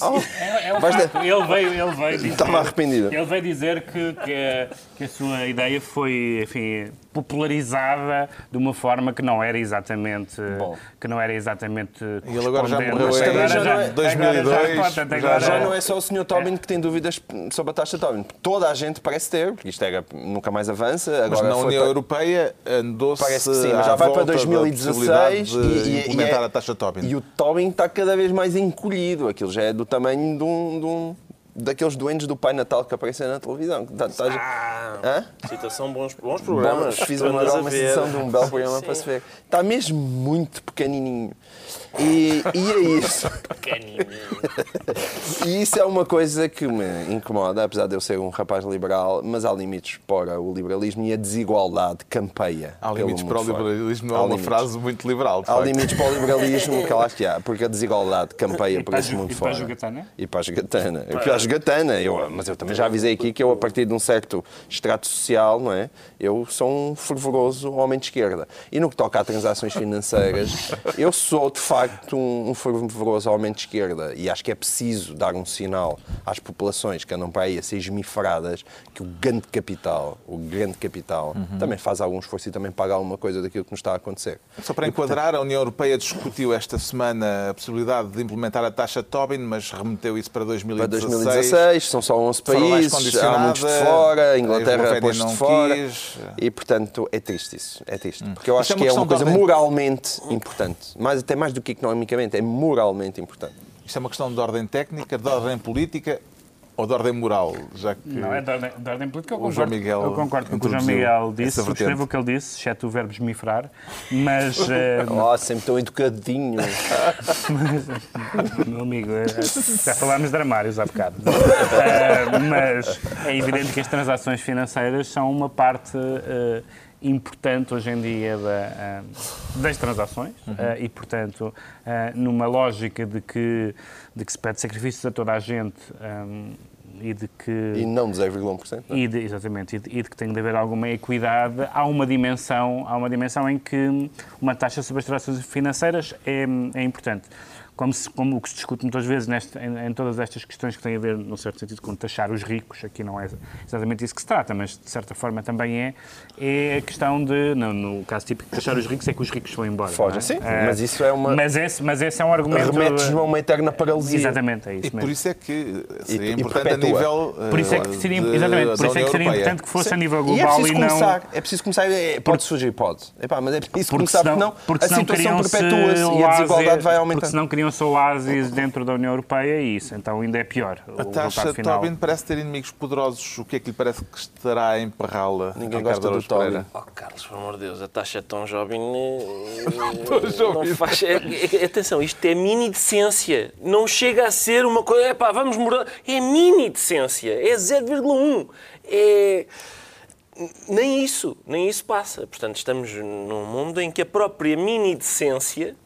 Oh, É, é um. Ele veio, ele veio dizer, Estava arrependido. Ele veio dizer que, que, a, que a sua ideia foi, enfim, popularizada de uma forma que não era exatamente Bom. que não era exatamente E ele agora já morreu Mas em agora já não é- 2002, agora já, portanto, agora- Já não é só o Sr. Tobin que tem dúvidas sobre a taxa Tobin. Toda a gente parece ter, porque isto era, nunca mais avança. Agora Mas na União para- Europeia andou-se Parece que sim, mas já vai para volta da 2016 possibilidade de e, e- implementar e é- a taxa Tobin. E o Tobin está cada vez mais encolhido. Aquilo já é do tamanho de um, de um- daqueles doentes do Pai Natal que aparecem na televisão. Tá- tá- Ah, Hã? citação, bons, bons programas. Bom, fiz uma, uma sessão de um belo programa Sim. para se ver. Está mesmo muito pequenininho. E, e é isso. Pequenininho. E isso é uma coisa que me incomoda, apesar de eu ser um rapaz liberal, mas há limites para o liberalismo e a desigualdade campeia. Há limites para o fora. liberalismo, não Há é uma limites. frase muito liberal. Há facto. limites para o liberalismo, que eu acho que há, porque a desigualdade campeia E por para esse mundo ju- e para a fora. jogatana? E para a jogatana. Para a jogatana. Eu, mas eu também já avisei aqui que eu, a partir de um certo extrato social, não é? Eu sou um fervoroso homem de esquerda. E no que toca a transações financeiras, eu sou, de facto, um, um fervoroso homem de esquerda. E acho que é preciso dar um sinal às populações que andam para aí a ser esmifradas que o grande capital, o grande capital, também faz algum esforço e também paga alguma coisa daquilo que nos está a acontecer. Só para enquadrar, a União Europeia discutiu esta semana a possibilidade de implementar a taxa Tobin, mas remeteu isso para Para 2016. 2016, são só 11 forma mais países, há muitos de fora, a a Inglaterra posto não de fora. quis. E, portanto, é triste isso. É triste. Porque eu acho é que é uma coisa ordem- moralmente importante. Mais, até mais do que economicamente, é moralmente importante. Isto é uma questão de ordem técnica, de ordem política ou de ordem moral, já que Não, é de ordem, de ordem política. Eu O João concordo, Miguel eu concordo com o que o João Miguel disse, subscrevo o que ele disse, exceto o verbo esmifrar, mas, eh, Oh, sempre tão educadinho. meu amigo, eh, já falámos de armários há bocado. Eh, mas é evidente que as transações financeiras são uma parte eh, importante hoje em dia da, eh, das transações eh, e, portanto, eh, numa lógica de que, de que se pede sacrifícios a toda a gente e de que... E não de 0,1%. não é? E de, exatamente, e de, e de que tem de haver alguma equidade, há uma dimensão, há uma dimensão em que uma taxa sobre as transações financeiras é, é importante. Como, se, como o que se discute muitas vezes neste, em, em todas estas questões que têm a ver, num certo sentido, com taxar os ricos, aqui não é exatamente isso que se trata, mas de certa forma também é, é a questão de, no, no caso típico de taxar os ricos, é que os ricos vão embora. Foge, não é? sim, Eh, mas isso é uma- Mas esse, mas esse é um argumento... Remetes-nos a uma eterna paralisia. Exatamente, é isso E por mesmo. isso é que seria E- e importante a nível. Por isso é eh, que seria, de- exatamente, por isso é que seria importante que fosse a Sim. nível E é global preciso e, não... começar. É preciso começar. É, pode surgir, pode. Epá, mas é preciso Porque começar, senão, porque não porque a situação perpetua-se e a desigualdade vai Porque aumentando. senão criam-se oásis dentro da União Europeia e isso então ainda é pior. A o taxa final. Tobin parece ter inimigos poderosos. O que é que lhe parece que estará a emperrá-la? Ninguém Ricardo gosta do Tobin. Oh, Carlos, por amor de Deus, a taxa é tão jovem. eh, jovem. Não faz. é- é- atenção, isto é mini decência. Não chega a ser uma coisa. É pá, vamos mudar. É mini decência. É 0,1. É. Nem isso, nem isso passa. Portanto, estamos num mundo em que a própria mini decência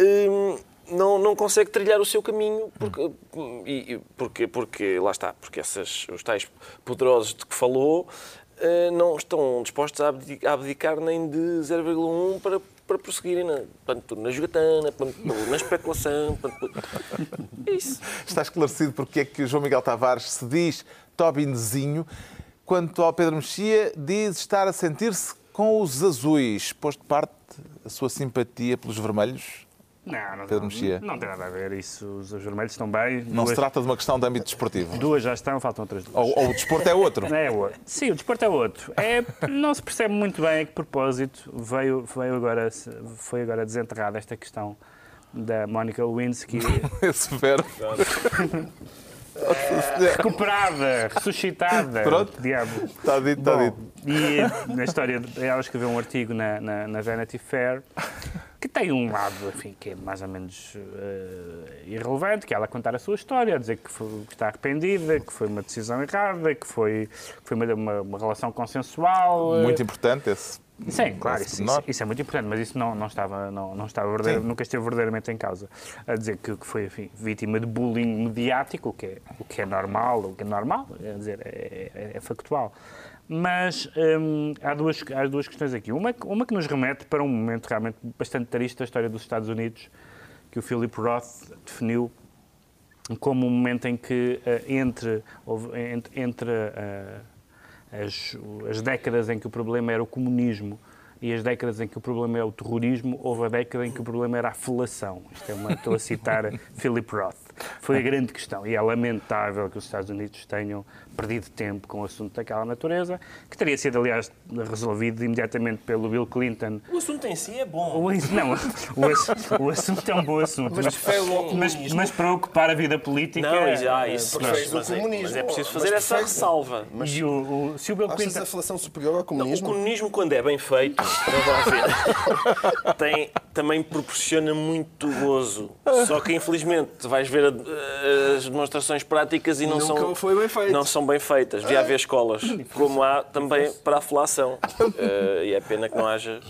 hum, não, não consegue trilhar o seu caminho porque, e- porque, porque lá está, porque essas, os tais poderosos de que falou eh, não estão dispostos a abdi- a abdicar nem de 0,1 para, para prosseguirem na, na jogatana, portanto, na especulação. portanto, é isso. Está esclarecido porque é que o João Miguel Tavares se diz Tobinzinho. Quanto ao Pedro Mexia, diz estar a sentir-se com os azuis. Posto de parte a sua simpatia pelos vermelhos? Não, não, Pedro não, Mexia. não tem nada a ver isso. Os, os vermelhos estão bem. Não duas, se trata de uma questão de âmbito desportivo. duas já estão, faltam outras duas. Ou, ou o desporto é outro. É outro. Sim, o desporto é outro. É, não se percebe muito bem a que propósito veio, veio agora, foi agora desenterrada esta questão da Mónica Lewinsky Esse verbo. recuperada, ressuscitada. Pronto. Diabo. Está dito, está dito. E na história, ela escreveu um artigo na, na, na Vanity Fair que tem um lado, enfim, que é mais ou menos eh, irrelevante, que é ela contar a sua história, a dizer que, foi- que está arrependida, que foi uma decisão errada, que foi, que foi uma, uma, relação consensual. eh, Muito importante esse. Sim, claro, esse isso, isso- é muito importante, mas isso não, não estava, não, não estava nunca esteve verdadeiramente em causa. A dizer que, que foi enfim, vítima de bullying mediático, o que, é, o que é normal, o que é normal, é dizer, é, é- é factual. Mas hum, há, duas, há duas questões aqui. Uma, que- uma que nos remete para um momento realmente bastante triste da história dos Estados Unidos, que o Philip Roth definiu como um momento em que eh, entre, entre, entre, eh, as, as décadas em que o problema era o comunismo e as décadas em que o problema é o terrorismo, houve a década em que o problema era a felação. Isto é uma, estou a citar Philip Roth. Foi a grande questão. E é lamentável que os Estados Unidos tenham perdido tempo com o assunto daquela natureza, que teria sido, aliás, resolvido imediatamente pelo Bill Clinton. O assunto em si é bom. O, não, o, o assunto é um bom assunto. Mas, mas, mas, mas para ocupar a vida política. Não, já, isso, mas, mas, é, mas é preciso fazer essa ressalva. Mas, e o, o, se o Bill Clinton. a inflação superior ao comunismo? Não, o comunismo, quando é bem feito, tem, também proporciona muito gozo. Só que, infelizmente, vais ver a, as demonstrações práticas e não Nunca são. foi bem feito. Não são bem feitas. Devia haver escolas, como há também para a felação. Uh, e é pena que não haja.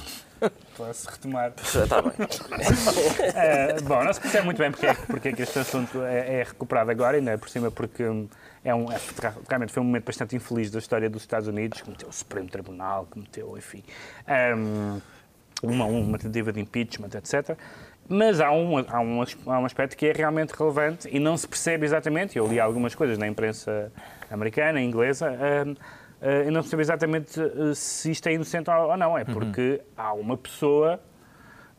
Posso retomar. Está bem. Uh, bom, não se percebe muito bem porque é, porque é que este assunto é, é recuperado agora, ainda por cima porque é um, é, realmente foi um momento bastante infeliz da história dos Estados Unidos, que meteu o Supremo Tribunal, que meteu, enfim, um, uma, uma tentativa de impeachment, etc. Mas há um, há, um, há um aspecto que é realmente relevante e não se percebe exatamente, eu li algumas coisas na imprensa americana, inglesa, um, uh, e não se percebe exatamente uh, se isto é inocente ou não. É porque uhum. há uma pessoa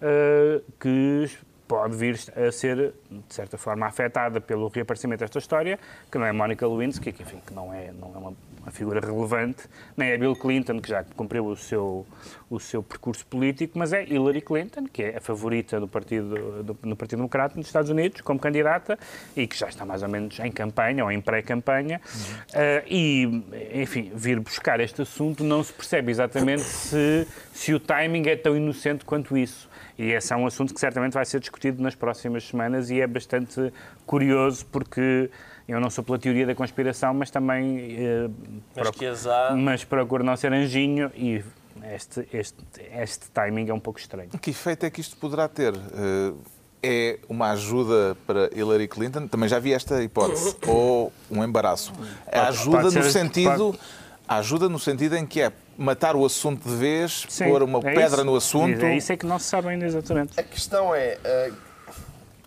uh, que pode vir a ser, de certa forma, afetada pelo reaparecimento desta história, que não é Monica Lewinsky, que, enfim, que não é, não é uma, uma, figura relevante, nem é Bill Clinton, que já cumpriu o seu, o seu percurso político, mas é Hillary Clinton, que é a favorita do Partido, do, no Partido Democrata nos Estados Unidos, como candidata, e que já está mais ou menos em campanha, ou em pré-campanha, uhum. uh, e, enfim, vir buscar este assunto não se percebe exatamente se, se o timing é tão inocente quanto isso. E esse é um assunto que certamente vai ser discutido nas próximas semanas e é bastante curioso porque eu não sou pela teoria da conspiração, mas também eh, mas, procuro, mas procuro não ser anjinho e este, este, este timing é um pouco estranho. Que efeito é que isto poderá ter? Uh, é uma ajuda para Hillary Clinton? Também já vi esta hipótese. Ou um embaraço? É ajuda no sentido... Pode... Ajuda no sentido em que é matar o assunto de vez, Sim, pôr uma é pedra isso. no assunto. É isso é que não se sabe ainda exatamente. A questão é, uh,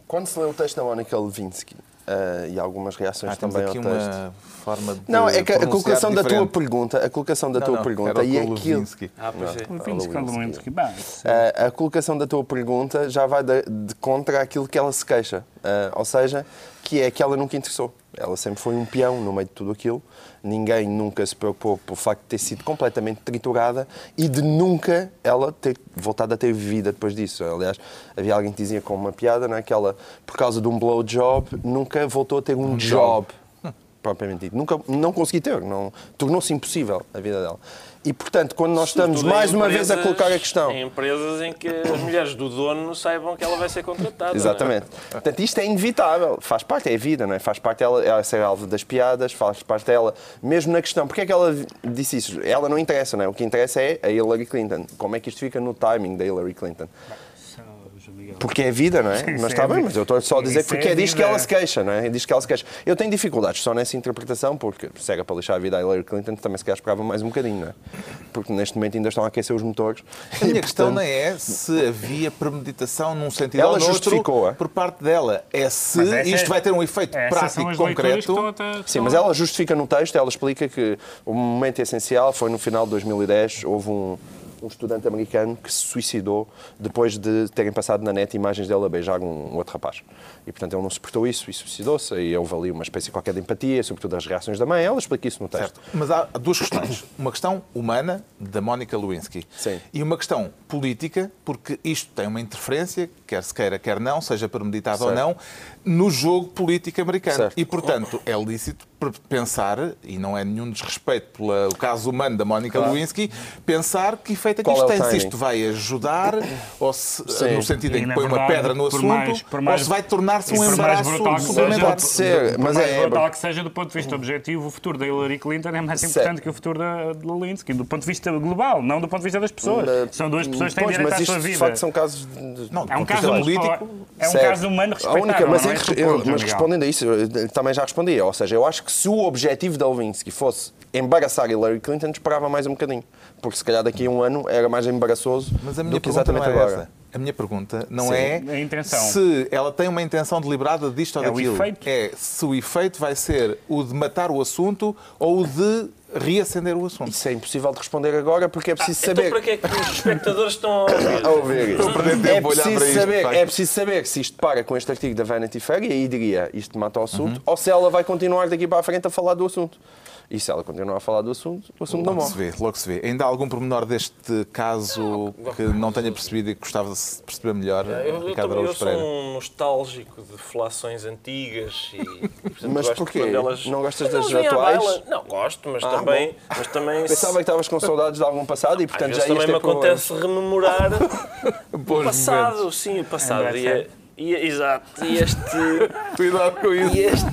quando se lê o texto da Monica Lewinsky, uh, e algumas reações ah, também aqui ao texto. Uma forma de não, é que a colocação diferente. da tua pergunta, a colocação da não, tua não, pergunta e aquilo. Lewinsky. Ah, pois é. Lewinsky, Lewinsky. Bem, uh, a colocação da tua pergunta já vai de, de contra aquilo que ela se queixa. Uh, ou seja, que é que ela nunca interessou. Ela sempre foi um peão no meio de tudo aquilo. Ninguém nunca se preocupou pelo facto de ter sido completamente triturada e de nunca ela ter voltado a ter vida depois disso. Aliás, havia alguém que dizia com uma piada né, que ela, por causa de um blowjob, nunca voltou a ter um, um job. job. Propriamente dito. Nunca, não consegui ter, não, tornou-se impossível a vida dela. E, portanto, quando nós estamos mais uma vez a colocar a questão. Em empresas em que as mulheres do dono saibam que ela vai ser contratada. Exatamente. É? Portanto, isto é inevitável. Faz parte, é a vida, não é? Faz parte ela, ela ser alvo das piadas, faz parte dela, mesmo na questão. Porque é que ela disse isso? Ela não interessa, não é? O que interessa é a Hillary Clinton. Como é que isto fica no timing da Hillary Clinton? Porque é vida, não é? Sim, mas está bem, mas eu estou só a dizer porque é, é disto que ela se queixa, não é? É disto que ela se queixa. Eu tenho dificuldades só nessa interpretação, porque cega para lixar a vida a Hillary Clinton, também se calhar esperava mais um bocadinho, não é? Porque neste momento ainda estão a aquecer os motores. A minha questão não é se havia premeditação num sentido ela ou no outro por parte dela. É se isto é, vai ter um efeito prático concreto. Sim, mas ela justifica no texto, ela explica que o momento essencial foi no final de 2010, houve um um estudante americano que se suicidou depois de terem passado na net imagens dele a beijar um, outro rapaz. E, portanto, ele não suportou isso e suicidou-se. E houve ali uma espécie qualquer de empatia, sobretudo as reações da mãe. Ela explica isso no texto. Certo. Mas há duas questões. Uma questão humana, da Mónica Lewinsky. Sim. E uma questão política, porque isto tem uma interferência, quer se queira, quer não, seja premeditado ou não, no jogo político americano. Certo. E, portanto, é lícito pensar, e não é nenhum desrespeito pelo caso humano da Mónica claro. Lewinsky, pensar que efeito é que isto é tem. Se isto vai ajudar, ou se, no sentido em que põe uma pedra no assunto, mais, mais, ou se vai tornar-se um embaraço suplementar. Pode ser, mas é brutal que seja do ponto de vista objetivo, o futuro da Hillary Clinton é mais importante certo. que o futuro da Lewinsky, do ponto de vista global, não do ponto de vista das pessoas. São duas pessoas que têm direito à sua vida. De facto, são casos de... Não, é um caso político. É um caso humano respeitável. Mas, mas respondendo a isso, também já respondi. Ou seja, eu acho que se o objetivo da Lewinsky fosse embaraçar Hillary Clinton, esperava mais um bocadinho. Porque se calhar daqui a um ano era mais embaraçoso Mas a minha do que exatamente é agora. Essa. A minha pergunta não Sim, é se ela tem uma intenção deliberada disto ou é daquilo. O efeito. É se o efeito vai ser o de matar o assunto ou o de reacender o assunto. Isso é impossível de responder agora porque é preciso Então saber. para que é que os espectadores estão a ouvir? a ouvir Estou a isto. perder É tempo a olhar preciso, para isto, saber, facto. é preciso saber se isto para com este artigo da Vanity Fair e aí diria isto mata o assunto, ou se ela vai continuar daqui para a frente a falar do assunto. E se ela continuar a falar do assunto, o assunto não Logo se morre. vê, logo se vê. Ainda há algum pormenor deste caso que não tenha percebido e que gostava de se perceber melhor, Eu, eu, Ricardo também- eu Araújo sou um nostálgico de felações antigas e portanto, Mas gosto porquê? elas- Não gostas das atuais? Não, gosto, mas Ah, também, mas também Pensava que estavas com saudades de algum passado e às portanto vezes já ias também me problemas. acontece rememorar o passado, momentos. sim, o passado. E, é- e, exato, e este Cuidado com isso. E este,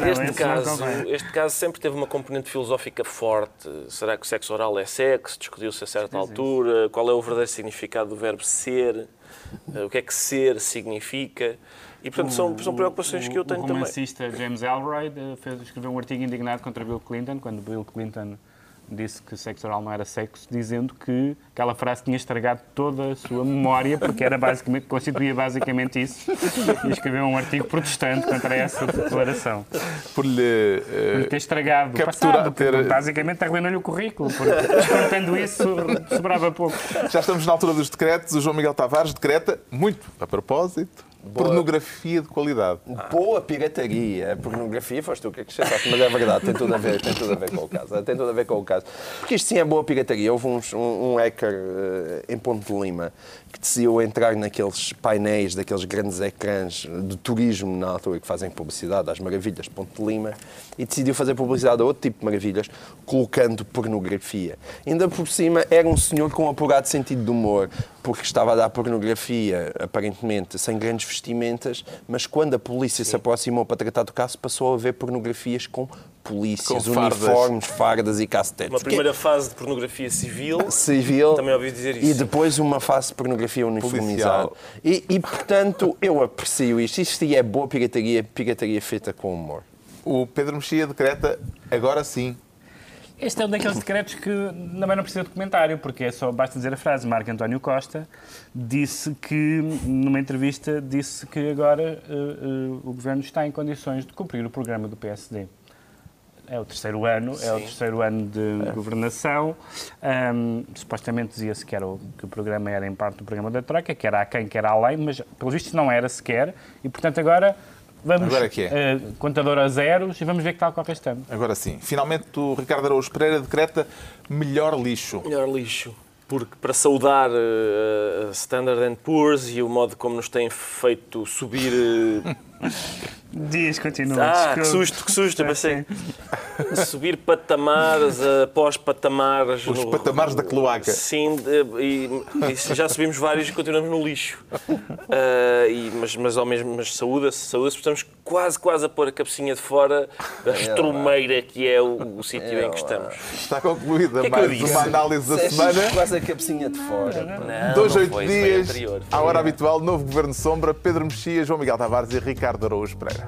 Não, este, caso, este caso sempre teve uma componente filosófica forte. Será que o sexo oral é sexo? Discutiu-se a certa altura. Qual é o verdadeiro significado do verbo ser? Eh, O que é que ser significa? E, portanto, são, são preocupações que eu tenho o também. romancista James Ellroy eh, fez, escreveu um artigo indignado contra Bill Clinton, quando Bill Clinton disse que sexo oral não era sexo, dizendo que aquela frase tinha estragado toda a sua memória, porque era basicamente, constituía basicamente isso. E escreveu um artigo protestante contra essa declaração. Por lhe. eh, Por ter estragado o captura- passado, ter- porque basicamente arruinou-lhe o currículo, porque descontando isso, sobrava pouco. Já estamos na altura dos decretos. O João Miguel Tavares decreta, muito a propósito, pornografia de qualidade. Boa pirataria, a pornografia, foste tu que acrescentaste, mas é verdade, tem tudo, a ver, tem tudo a ver com o caso. Tem tudo a ver com o caso. Porque isto sim é boa pirataria. Houve uns- um, um hacker eh, em Ponte de Lima que decidiu entrar naqueles painéis, daqueles grandes ecrãs de turismo na altura que fazem publicidade às maravilhas de Ponte de Lima e decidiu fazer publicidade a outro tipo de maravilhas, colocando pornografia. Ainda por cima era um senhor com um apurado sentido de humor, porque estava a dar pornografia, aparentemente, sem grandes vestimentas, mas quando a polícia se aproximou para tratar do caso, passou a ver pornografias com polícias, Com fardas. uniformes, fardas e cacetetes. Uma primeira fase de pornografia civil. civil Também ouvi dizer e isso. depois uma fase de pornografia uniformizada. E, e, portanto, eu aprecio isto. Isto sim é boa pirataria, pirataria feita com humor. O Pedro Mexia decreta, agora sim. Este é um daqueles decretos que também não precisa de comentário, porque é só basta dizer a frase. Marco António Costa disse que, numa entrevista, disse que agora eh, eh, o governo está em condições de cumprir o programa do PSD. É o terceiro ano, é o terceiro ano de governação. Ahm, supostamente dizia-se que, era o, que o programa era em parte do programa da Troika, que era a quem, que era além, mas pelos vistos não era sequer. E portanto agora vamos Agora que é. eh, contador a zeros e vamos ver que tal corre este ano. Agora sim. Finalmente, o Ricardo Araújo Pereira decreta melhor lixo. Melhor lixo. Porque para saudar a Standard Poor's e o modo como nos têm feito subir. eh, Dias, continua. ah, que susto, que susto! Eu Sim. pensei. Subir patamares após patamares. Os no- patamares da cloaca. Sim, e, e já subimos vários e continuamos no lixo. Ah, e- mas, mas ao mesmo, mas saúda-se, saúda-se, porque estamos quase, quase a pôr a cabecinha de fora da estrumeira que é o, o sítio em que estamos. Está concluída que é que mais uma análise da semana. Quase a cabecinha de fora. Não, Dois, não oito dias, à hora habitual, novo Governo Sombra, Pedro Mexia, João Miguel Tavares e Ricardo Araújo Pereira.